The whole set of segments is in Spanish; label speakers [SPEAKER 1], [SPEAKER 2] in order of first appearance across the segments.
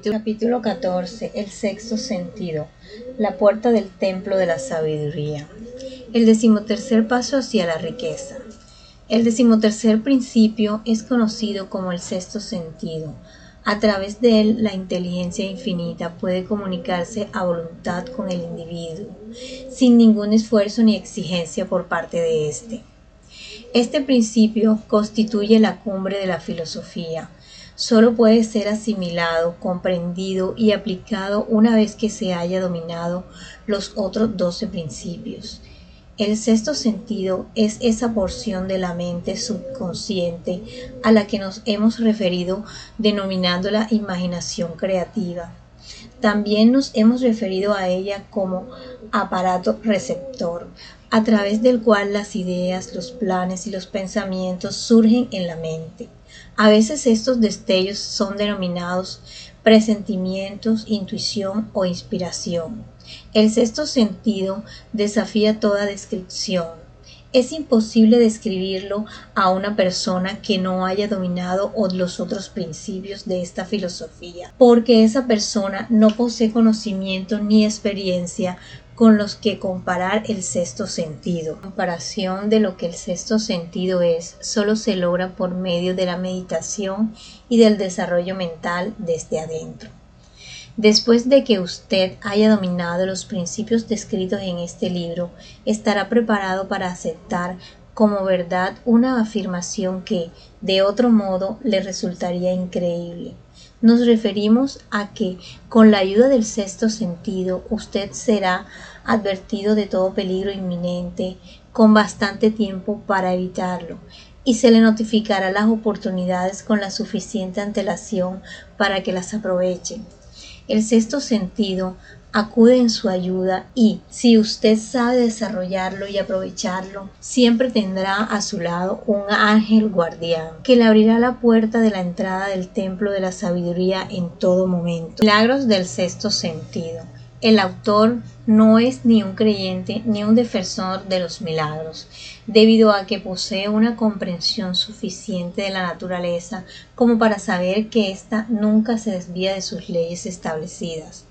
[SPEAKER 1] Capítulo 14. El sexto sentido. La puerta del templo de la sabiduría. El decimotercer paso hacia la riqueza. El decimotercer principio es conocido como el sexto sentido. A través de él, la inteligencia infinita puede comunicarse a voluntad con el individuo, sin ningún esfuerzo ni exigencia por parte de éste. Este principio constituye la cumbre de la filosofía, solo puede ser asimilado, comprendido y aplicado una vez que se haya dominado los otros doce principios. El sexto sentido es esa porción de la mente subconsciente a la que nos hemos referido denominándola imaginación creativa. También nos hemos referido a ella como aparato receptor, a través del cual las ideas, los planes y los pensamientos surgen en la mente. A veces estos destellos son denominados presentimientos, intuición o inspiración. El sexto sentido desafía toda descripción. Es imposible describirlo a una persona que no haya dominado los otros principios de esta filosofía, porque esa persona no posee conocimiento ni experiencia con los que comparar el sexto sentido. La comparación de lo que el sexto sentido es solo se logra por medio de la meditación y del desarrollo mental desde adentro. Después de que usted haya dominado los principios descritos en este libro, estará preparado para aceptar como verdad una afirmación que, de otro modo, le resultaría increíble. Nos referimos a que, con la ayuda del sexto sentido, usted será advertido de todo peligro inminente con bastante tiempo para evitarlo y se le notificará las oportunidades con la suficiente antelación para que las aproveche. El sexto sentido acude en su ayuda y, si usted sabe desarrollarlo y aprovecharlo, siempre tendrá a su lado un ángel guardián que le abrirá la puerta de la entrada del templo de la sabiduría en todo momento. Milagros del sexto sentido. El autor no es ni un creyente ni un defensor de los milagros, debido a que posee una comprensión suficiente de la naturaleza como para saber que ésta nunca se desvía de sus leyes establecidas.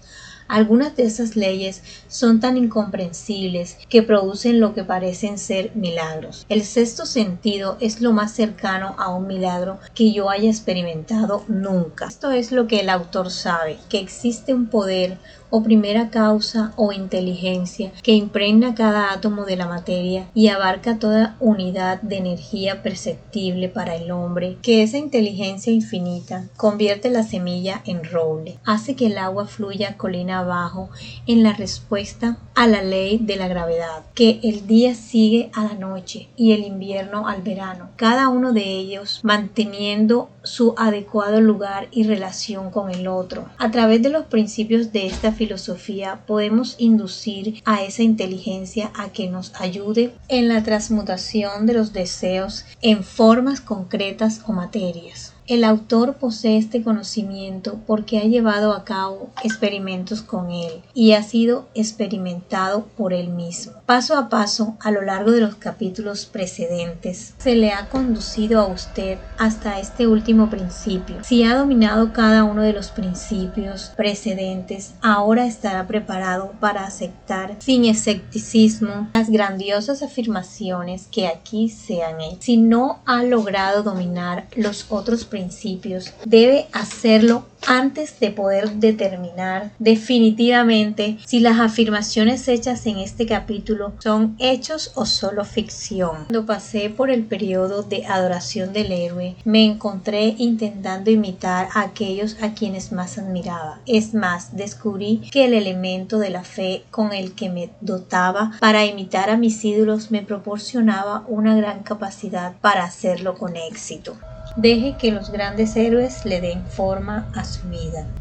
[SPEAKER 1] Algunas de esas leyes son tan incomprensibles que producen lo que parecen ser milagros. El sexto sentido es lo más cercano a un milagro que yo haya experimentado nunca. Esto es lo que el autor sabe, que existe un poder o primera causa o inteligencia que impregna cada átomo de la materia y abarca toda unidad de energía perceptible para el hombre, que esa inteligencia infinita convierte la semilla en roble, hace que el agua fluya colina abajo en la respuesta a la ley de la gravedad, que el día sigue a la noche y el invierno al verano, cada uno de ellos manteniendo su adecuado lugar y relación con el otro. A través de los principios de esta filosofía podemos inducir a esa inteligencia a que nos ayude en la transmutación de los deseos en formas concretas o materias. El autor posee este conocimiento porque ha llevado a cabo experimentos con él y ha sido experimentado por él mismo. Paso a paso, a lo largo de los capítulos precedentes, se le ha conducido a usted hasta este último principio. Si ha dominado cada uno de los principios precedentes, ahora estará preparado para aceptar sin escepticismo las grandiosas afirmaciones que aquí se han hecho. Si no ha logrado dominar los otros principios, principios, debe hacerlo antes de poder determinar definitivamente si las afirmaciones hechas en este capítulo son hechos o solo ficción. Cuando pasé por el periodo de adoración del héroe, me encontré intentando imitar a aquellos a quienes más admiraba. Es más, descubrí que el elemento de la fe con el que me dotaba para imitar a mis ídolos me proporcionaba una gran capacidad para hacerlo con éxito. Deje que los grandes héroes le den forma a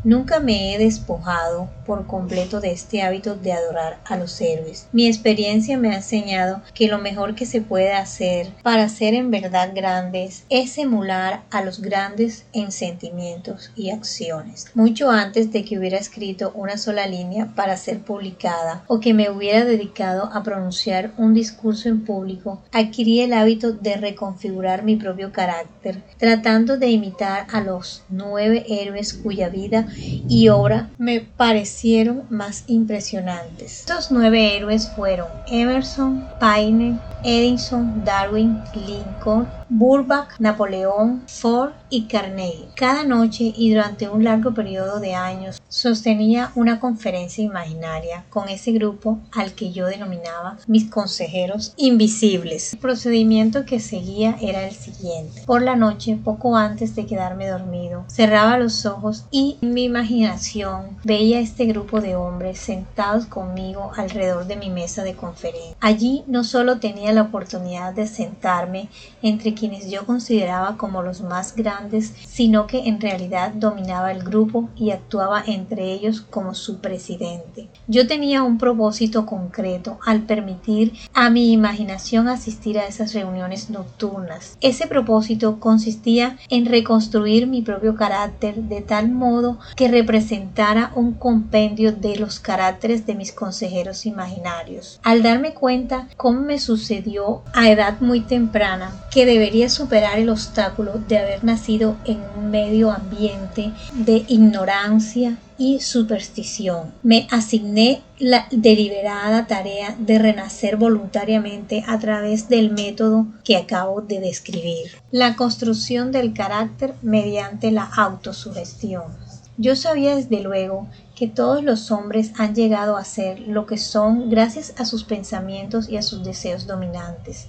[SPEAKER 1] Nunca me he despojado por completo de este hábito de adorar a los héroes. Mi experiencia me ha enseñado que lo mejor que se puede hacer para ser en verdad grandes es emular a los grandes en sentimientos y acciones. Mucho antes de que hubiera escrito una sola línea para ser publicada o que me hubiera dedicado a pronunciar un discurso en público, adquirí el hábito de reconfigurar mi propio carácter tratando de imitar a los nueve héroes cuya vida y obra me parecieron más impresionantes. Estos nueve héroes fueron Emerson, Paine, Edison, Darwin, Lincoln, Burbach, Napoleón, Ford y Carnegie. Cada noche y durante un largo periodo de años sostenía una conferencia imaginaria con ese grupo al que yo denominaba mis consejeros invisibles. El procedimiento que seguía era el siguiente. Por la noche, poco antes de quedarme dormido, cerraba los ojos y en mi imaginación veía este grupo de hombres sentados conmigo alrededor de mi mesa de conferencia. Allí no solo tenía la oportunidad de sentarme entre quienes yo consideraba como los más grandes, sino que en realidad dominaba el grupo y actuaba entre ellos como su presidente. Yo tenía un propósito concreto al permitir a mi imaginación asistir a esas reuniones nocturnas. Ese propósito consistía en reconstruir mi propio carácter de tal modo que representara un compendio de los caracteres de mis consejeros imaginarios. Al darme cuenta cómo me sucedió a edad muy temprana que debería superar el obstáculo de haber nacido en un medio ambiente de ignorancia y superstición. Me asigné la deliberada tarea de renacer voluntariamente a través del método que acabo de describir. La construcción del carácter mediante la autosugestión. Yo sabía desde luego que todos los hombres han llegado a ser lo que son gracias a sus pensamientos y a sus deseos dominantes.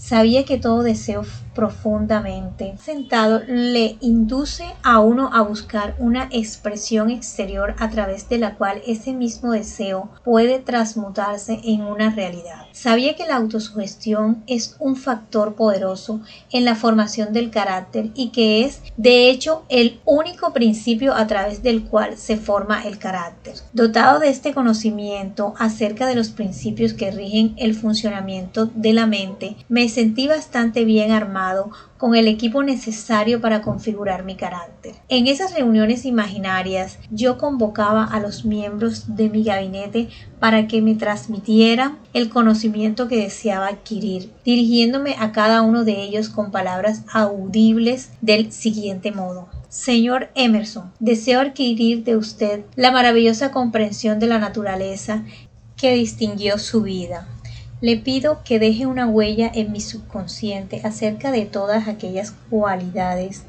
[SPEAKER 1] Sabía que todo deseo profundamente sentado le induce a uno a buscar una expresión exterior a través de la cual ese mismo deseo puede transmutarse en una realidad. Sabía que la autosugestión es un factor poderoso en la formación del carácter y que es, de hecho, el único principio a través del cual se forma el carácter. Dotado de este conocimiento acerca de los principios que rigen el funcionamiento de la mente, me sentí bastante bien armado con el equipo necesario para configurar mi carácter. En esas reuniones imaginarias yo convocaba a los miembros de mi gabinete para que me transmitieran el conocimiento que deseaba adquirir, dirigiéndome a cada uno de ellos con palabras audibles del siguiente modo. Señor Emerson, deseo adquirir de usted la maravillosa comprensión de la naturaleza que distinguió su vida. Le pido que deje una huella en mi subconsciente acerca de todas aquellas cualidades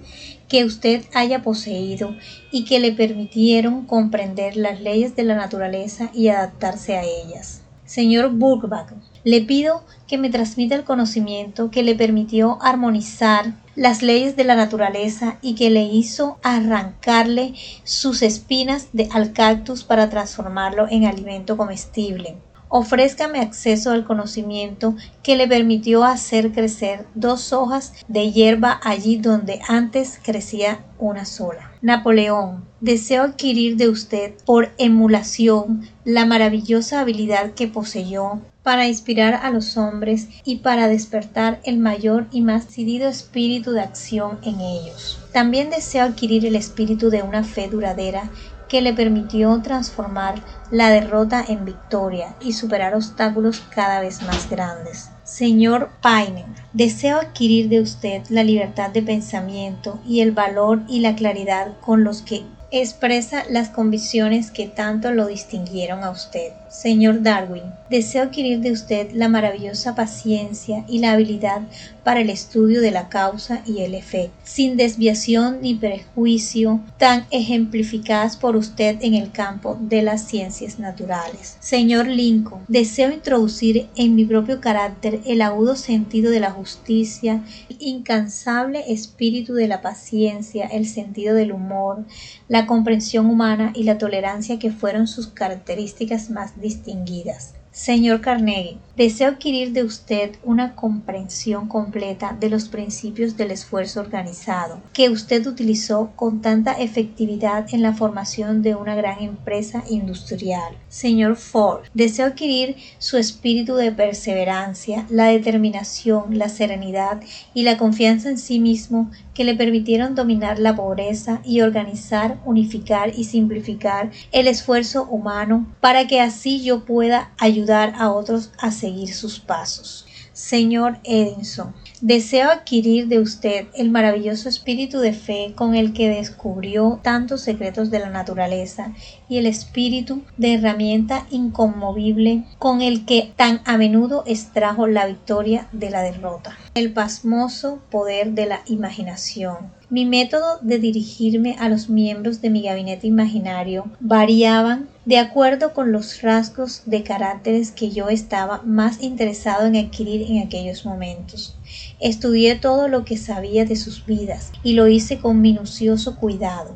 [SPEAKER 1] que usted haya poseído y que le permitieron comprender las leyes de la naturaleza y adaptarse a ellas. Señor Burgbach, le pido que me transmita el conocimiento que le permitió armonizar las leyes de la naturaleza y que le hizo arrancarle sus espinas de, al cactus para transformarlo en alimento comestible ofrézcame acceso al conocimiento que le permitió hacer crecer dos hojas de hierba allí donde antes crecía una sola. Napoleón, deseo adquirir de usted por emulación la maravillosa habilidad que poseyó para inspirar a los hombres y para despertar el mayor y más decidido espíritu de acción en ellos. También deseo adquirir el espíritu de una fe duradera que le permitió transformar la derrota en victoria y superar obstáculos cada vez más grandes. Señor Paine, deseo adquirir de usted la libertad de pensamiento y el valor y la claridad con los que expresa las convicciones que tanto lo distinguieron a usted. Señor Darwin, deseo adquirir de usted la maravillosa paciencia y la habilidad para el estudio de la causa y el efecto, sin desviación ni prejuicio, tan ejemplificadas por usted en el campo de las ciencias naturales. Señor Lincoln, deseo introducir en mi propio carácter el agudo sentido de la justicia, el incansable espíritu de la paciencia, el sentido del humor, la comprensión humana y la tolerancia que fueron sus características más distinguidas. Señor Carnegie, deseo adquirir de usted una comprensión completa de los principios del esfuerzo organizado que usted utilizó con tanta efectividad en la formación de una gran empresa industrial. Señor Ford, deseo adquirir su espíritu de perseverancia, la determinación, la serenidad y la confianza en sí mismo que le permitieron dominar la pobreza y organizar, unificar y simplificar el esfuerzo humano para que así yo pueda ayudar a otros a seguir sus pasos. Señor Edison, Deseo adquirir de usted el maravilloso espíritu de fe con el que descubrió tantos secretos de la naturaleza y el espíritu de herramienta inconmovible con el que tan a menudo extrajo la victoria de la derrota. El pasmoso poder de la imaginación mi método de dirigirme a los miembros de mi gabinete imaginario variaban de acuerdo con los rasgos de caracteres que yo estaba más interesado en adquirir en aquellos momentos. Estudié todo lo que sabía de sus vidas y lo hice con minucioso cuidado.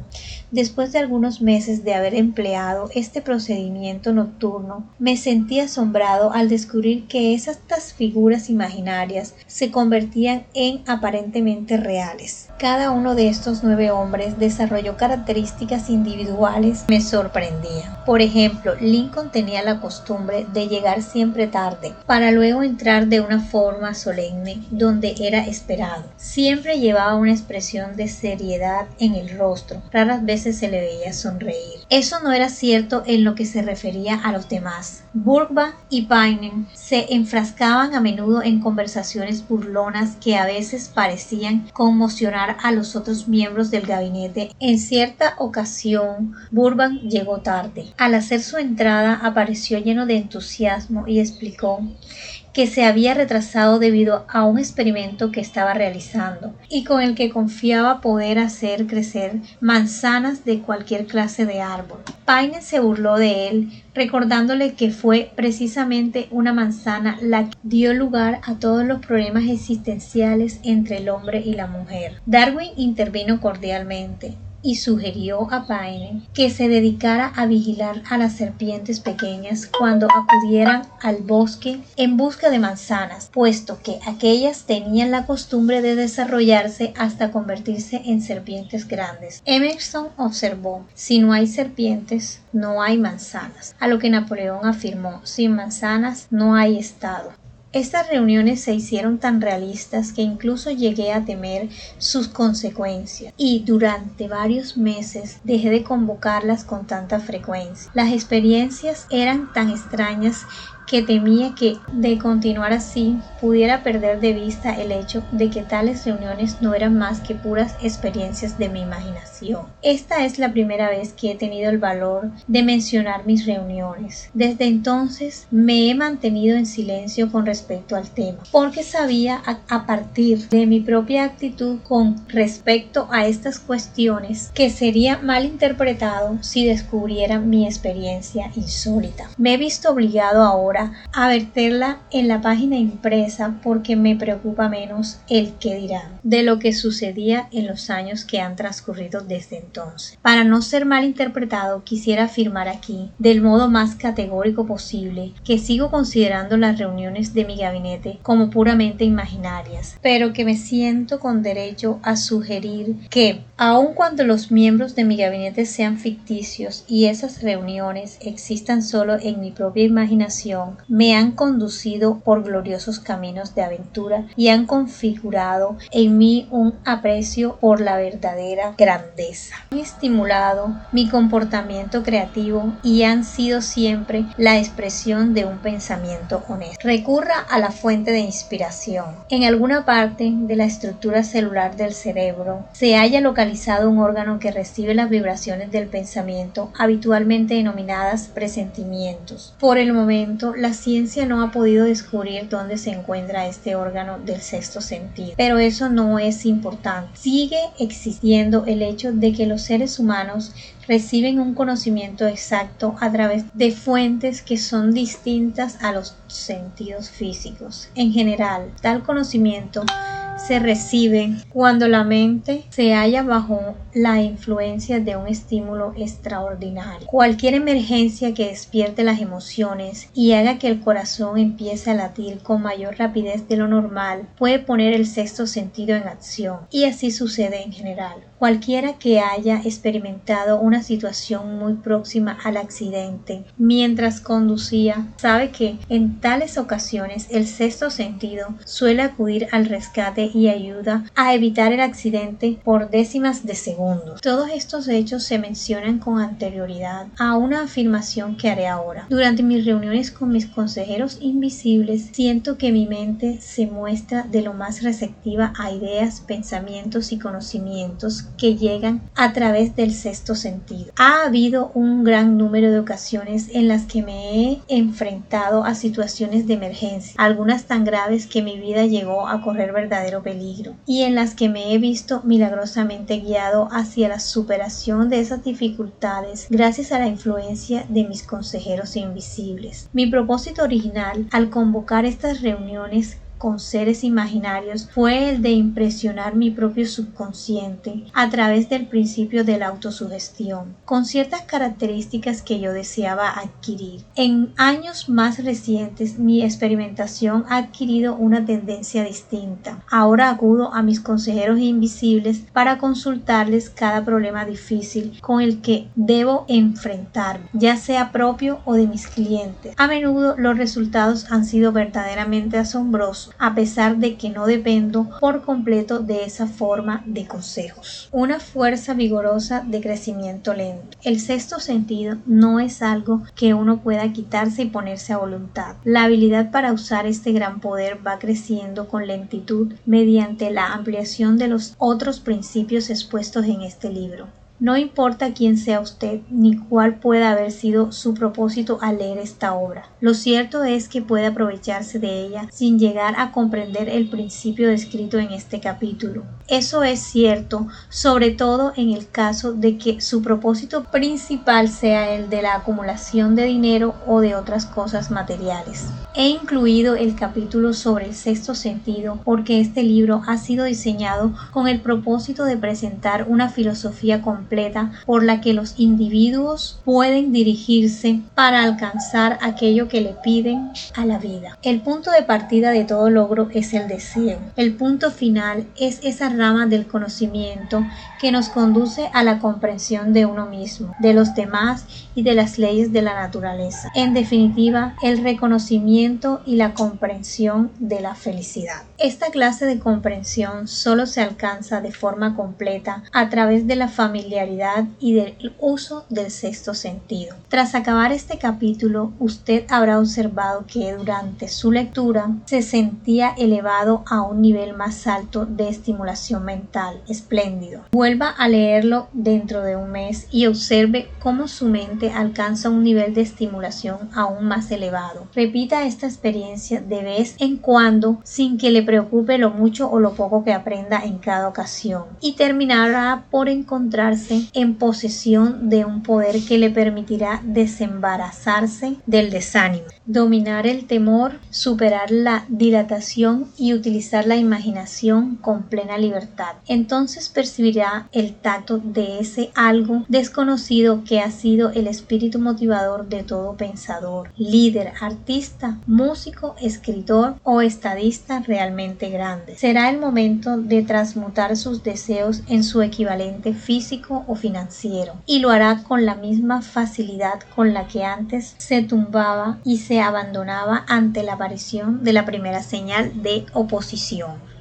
[SPEAKER 1] Después de algunos meses de haber empleado este procedimiento nocturno, me sentí asombrado al descubrir que esas figuras imaginarias se convertían en aparentemente reales. Cada uno de estos nueve hombres desarrolló características individuales me sorprendían. Por ejemplo, Lincoln tenía la costumbre de llegar siempre tarde, para luego entrar de una forma solemne donde era esperado. Siempre llevaba una expresión de seriedad en el rostro, raras veces se le veía sonreír. Eso no era cierto en lo que se refería a los demás. Burbank y Paine se enfrascaban a menudo en conversaciones burlonas que a veces parecían conmocionar a los otros miembros del gabinete. En cierta ocasión, Burbank llegó tarde. Al hacer su entrada apareció lleno de entusiasmo y explicó que se había retrasado debido a un experimento que estaba realizando y con el que confiaba poder hacer crecer manzanas de cualquier clase de árbol. Paine se burló de él, recordándole que fue precisamente una manzana la que dio lugar a todos los problemas existenciales entre el hombre y la mujer. Darwin intervino cordialmente y sugirió a Paine que se dedicara a vigilar a las serpientes pequeñas cuando acudieran al bosque en busca de manzanas, puesto que aquellas tenían la costumbre de desarrollarse hasta convertirse en serpientes grandes. Emerson observó, si no hay serpientes, no hay manzanas, a lo que Napoleón afirmó, sin manzanas no hay Estado. Estas reuniones se hicieron tan realistas que incluso llegué a temer sus consecuencias y durante varios meses dejé de convocarlas con tanta frecuencia. Las experiencias eran tan extrañas que temía que, de continuar así, pudiera perder de vista el hecho de que tales reuniones no eran más que puras experiencias de mi imaginación. Esta es la primera vez que he tenido el valor de mencionar mis reuniones. Desde entonces me he mantenido en silencio con respecto al tema, porque sabía a, partir de mi propia actitud con respecto a estas cuestiones que sería mal interpretado si descubriera mi experiencia insólita. Me he visto obligado ahora a verterla en la página impresa porque me preocupa menos el que dirán de lo que sucedía en los años que han transcurrido desde entonces. Para no ser mal interpretado, quisiera afirmar aquí, del modo más categórico posible, que sigo considerando las reuniones de mi gabinete como puramente imaginarias, pero que me siento con derecho a sugerir que, aun cuando los miembros de mi gabinete sean ficticios y esas reuniones existan solo en mi propia imaginación, me han conducido por gloriosos caminos de aventura y han configurado en mí un aprecio por la verdadera grandeza. Han estimulado mi comportamiento creativo y han sido siempre la expresión de un pensamiento honesto. Recurra a la fuente de inspiración. En alguna parte de la estructura celular del cerebro se haya localizado un órgano que recibe las vibraciones del pensamiento habitualmente denominadas presentimientos. Por el momento, la ciencia no ha podido descubrir dónde se encuentra este órgano del sexto sentido, pero eso no es importante. Sigue existiendo el hecho de que los seres humanos reciben un conocimiento exacto a través de fuentes que son distintas a los sentidos físicos. En general, tal conocimiento se recibe cuando la mente se halla bajo la influencia de un estímulo extraordinario. Cualquier emergencia que despierte las emociones y haga que el corazón empiece a latir con mayor rapidez de lo normal puede poner el sexto sentido en acción y así sucede en general. Cualquiera que haya experimentado una situación muy próxima al accidente mientras conducía sabe que en tales ocasiones el sexto sentido suele acudir al rescate y ayuda a evitar el accidente por décimas de segundo. Todos estos hechos se mencionan con anterioridad a una afirmación que haré ahora. Durante mis reuniones con mis consejeros invisibles, siento que mi mente se muestra de lo más receptiva a ideas, pensamientos y conocimientos que llegan a través del sexto sentido. Ha habido un gran número de ocasiones en las que me he enfrentado a situaciones de emergencia, algunas tan graves que mi vida llegó a correr verdadero peligro, y en las que me he visto milagrosamente guiado hacia la superación de esas dificultades gracias a la influencia de mis consejeros invisibles. Mi propósito original al convocar estas reuniones con seres imaginarios fue el de impresionar mi propio subconsciente a través del principio de la autosugestión, con ciertas características que yo deseaba adquirir. En años más recientes mi experimentación ha adquirido una tendencia distinta. Ahora acudo a mis consejeros invisibles para consultarles cada problema difícil con el que debo enfrentarme, ya sea propio o de mis clientes. A menudo los resultados han sido verdaderamente asombrosos a pesar de que no dependo por completo de esa forma de consejos. Una fuerza vigorosa de crecimiento lento. El sexto sentido no es algo que uno pueda quitarse y ponerse a voluntad. La habilidad para usar este gran poder va creciendo con lentitud mediante la ampliación de los otros principios expuestos en este libro. No importa quién sea usted ni cuál pueda haber sido su propósito al leer esta obra. Lo cierto es que puede aprovecharse de ella sin llegar a comprender el principio descrito en este capítulo. Eso es cierto, sobre todo en el caso de que su propósito principal sea el de la acumulación de dinero o de otras cosas materiales. He incluido el capítulo sobre el sexto sentido porque este libro ha sido diseñado con el propósito de presentar una filosofía completa por la que los individuos pueden dirigirse para alcanzar aquello que le piden a la vida. El punto de partida de todo logro es el deseo. El punto final es esa rama del conocimiento que nos conduce a la comprensión de uno mismo, de los demás y de las leyes de la naturaleza. En definitiva, el reconocimiento y la comprensión de la felicidad. Esta clase de comprensión solo se alcanza de forma completa a través de la y del uso del sexto sentido. Tras acabar este capítulo, usted habrá observado que durante su lectura se sentía elevado a un nivel más alto de estimulación mental. Espléndido. Vuelva a leerlo dentro de un mes y observe cómo su mente alcanza un nivel de estimulación aún más elevado. Repita esta experiencia de vez en cuando sin que le preocupe lo mucho o lo poco que aprenda en cada ocasión y terminará por encontrarse en posesión de un poder que le permitirá desembarazarse del desánimo, dominar el temor, superar la dilatación y utilizar la imaginación con plena libertad entonces percibirá el tacto de ese algo desconocido que ha sido el espíritu motivador de todo pensador, líder, artista, músico, escritor o estadista realmente grande. Será el momento de transmutar sus deseos en su equivalente físico o financiero y lo hará con la misma facilidad con la que antes se tumbaba y se abandonaba ante la aparición de la primera señal de oposición.